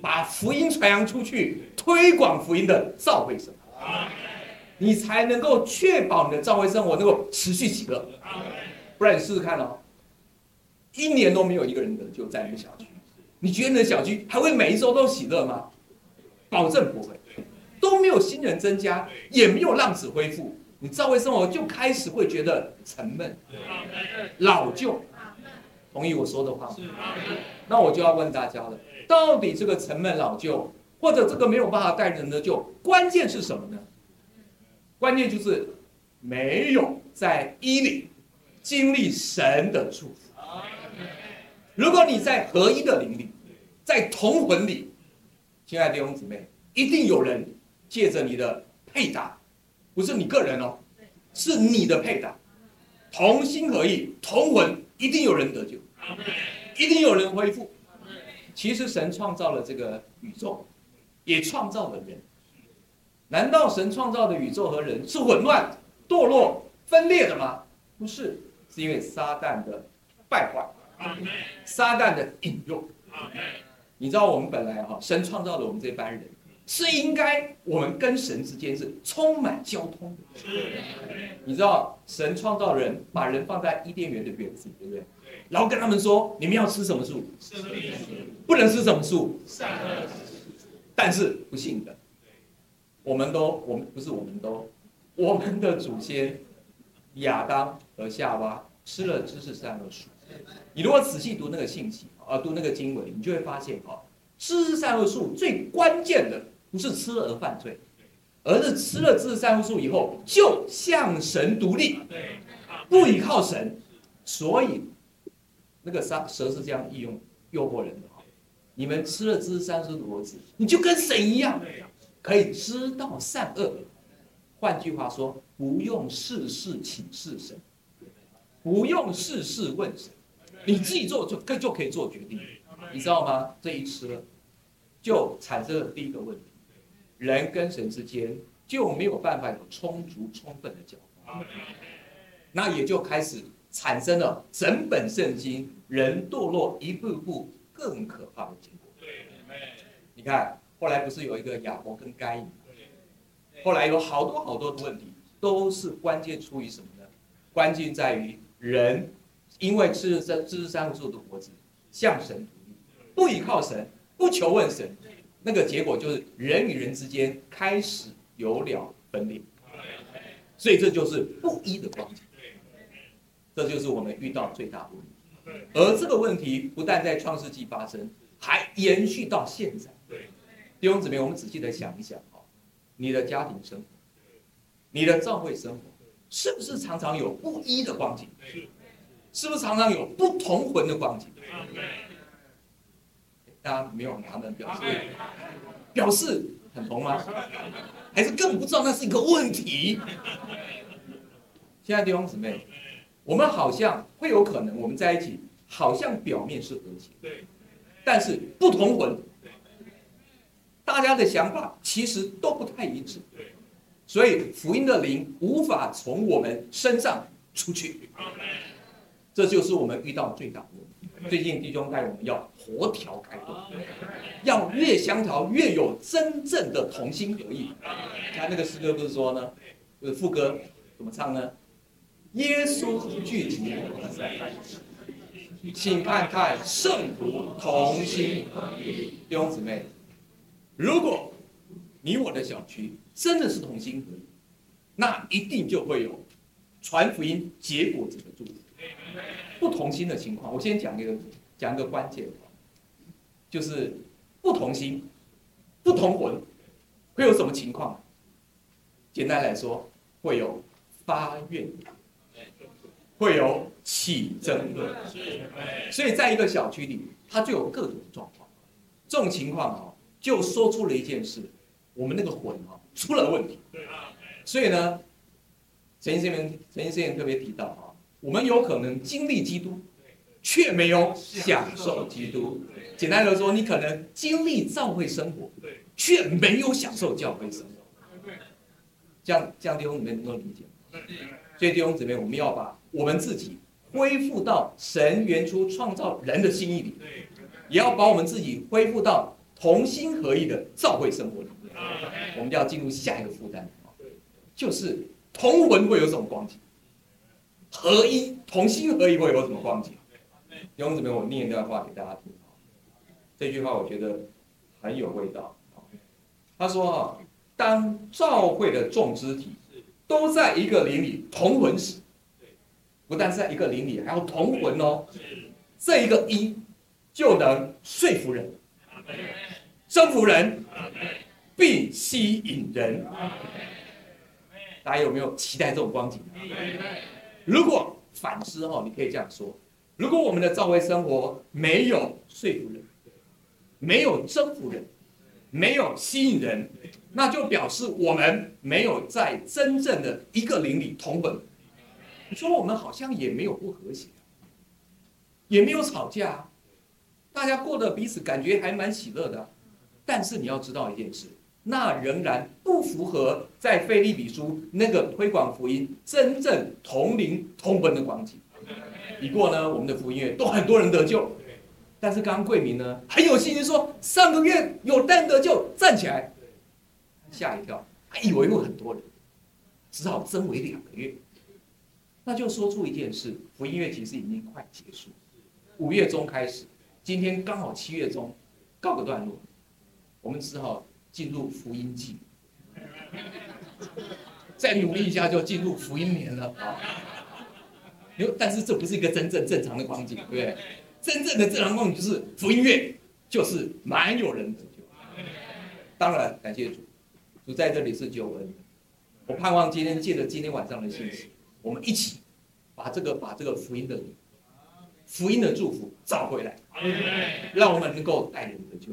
把福音传扬出去，推广福音的教会生活，你才能够确保你的教会生活能够持续喜乐。不然你试试看哦，一年都没有一个人得救在那个小区，你觉得你的小区还会每一周都喜乐吗？保证不会，都没有新人增加，也没有浪子恢复，你教会生活就开始会觉得沉闷、老旧。同意我说的话吗？那我就要问大家了，到底这个沉闷老旧，或者这个没有办法带人的旧，关键是什么呢？关键就是没有在一里经历神的祝福。如果你在合一的灵里，在同魂里，亲爱的弟兄姊妹，一定有人借着你的配搭，不是你个人哦，是你的配搭，同心合意，同魂，一定有人得救，一定有人恢复。其实神创造了这个宇宙，也创造了人。难道神创造的宇宙和人是混乱、堕落、分裂的吗？不是，是因为撒旦的败坏，撒旦的引诱。你知道我们本来哈，神创造了我们这班人，是应该我们跟神之间是充满交通的。你知道神创造人，把人放在伊甸园的园子，对不对？然后跟他们说，你们要吃什么树？不能吃什么树？但是不幸的。我们都，我们不是我们都，我们的祖先亚当和夏娃吃了知识善恶树。你如果仔细读那个信息啊，读那个经文，你就会发现哈，知识善恶树最关键的不是吃了而犯罪，而是吃了知识善恶树以后就向神独立，不依靠神。所以那个蛇蛇是这样利用诱惑人的，你们吃了知识善恶树果子，你就跟神一样。可以知道善恶，换句话说，不用事事请示神，不用事事问神，你自己做就可就可以做决定，你知道吗？这一吃了，就产生了第一个问题，人跟神之间就没有办法有充足充分的交流，那也就开始产生了整本圣经人堕落一步步更可怕的结果。你看。后来不是有一个亚伯跟该隐，后来有好多好多的问题，都是关键出于什么呢？关键在于人因为吃了三知识三树的果子，向神独立，不依靠神，不求问神，那个结果就是人与人之间开始有了分裂，所以这就是不一的光景，这就是我们遇到最大的问题。而这个问题不但在创世纪发生，还延续到现在。弟兄姊妹，我们仔细的想一想啊，你的家庭生活，你的教会生活，是不是常常有不一的光景？是不是常常有不同魂的光景？大家没有他们表示，表示很同吗？还是根本不知道那是一个问题？现在弟兄姊妹，我们好像会有可能我们在一起，好像表面是和谐，但是不同魂。大家的想法其实都不太一致，所以福音的灵无法从我们身上出去，这就是我们遇到最大的问题。最近弟兄带我们要活调开动，要越相调越有真正的同心合意。看那个诗歌不是说呢，就是副歌怎么唱呢？耶稣聚集请看看圣徒同心合意，弟兄姊妹。如果你我的小区真的是同心合意，那一定就会有传福音结果子的祝福。不同心的情况，我先讲一个讲一个关键，就是不同心、不同魂会有什么情况？简单来说，会有发怨，会有起争论。所以在一个小区里，它就有各种状况。这种情况啊。就说出了一件事，我们那个魂啊出了问题。所以呢，陈先生陈先生特别提到啊，我们有可能经历基督，却没有享受基督。简单的说，你可能经历教会生活，却没有享受教会生活。这样这样弟兄姊妹能够理解吗？所以弟兄姊妹，我们要把我们自己恢复到神原初创造人的心意里，也要把我们自己恢复到。同心合意的教会生活里面，我们就要进入下一个负担，就是同魂会有什么光景？合一、同心合一会有什么光景？用怎么我念一段话给大家听。这句话我觉得很有味道。他说，当教会的众肢体都在一个灵里同魂时，不但是在一个灵里，还要同魂哦。这一个一就能说服人，征服人，并吸引人。大家有没有期待这种光景？如果反之哦，你可以这样说：如果我们的教会生活没有说服人，没有征服人，没有吸引人，那就表示我们没有在真正的一个灵里同本。你说我们好像也没有不和谐，也没有吵架，大家过得彼此感觉还蛮喜乐的。但是你要知道一件事。那仍然不符合在菲利比书那个推广福音真正同龄同本的光景。不过呢，我们的福音院都很多人得救，但是刚刚贵民呢很有信心说上个月有单得救站起来，吓一跳，他以为会很多人，只好增为两个月。那就说出一件事，福音月其实已经快结束，五月中开始，今天刚好七月中，告个段落，我们只好。进入福音季，再努力一下就进入福音年了啊！因但是这不是一个真正正常的光景，对不对？真正的正常光景就是福音月，就是蛮有人得救。当然，感谢主，主在这里是救恩。我盼望今天借着今天晚上的信息，我们一起把这个把这个福音的福音的祝福找回来，让我们能够带人得救。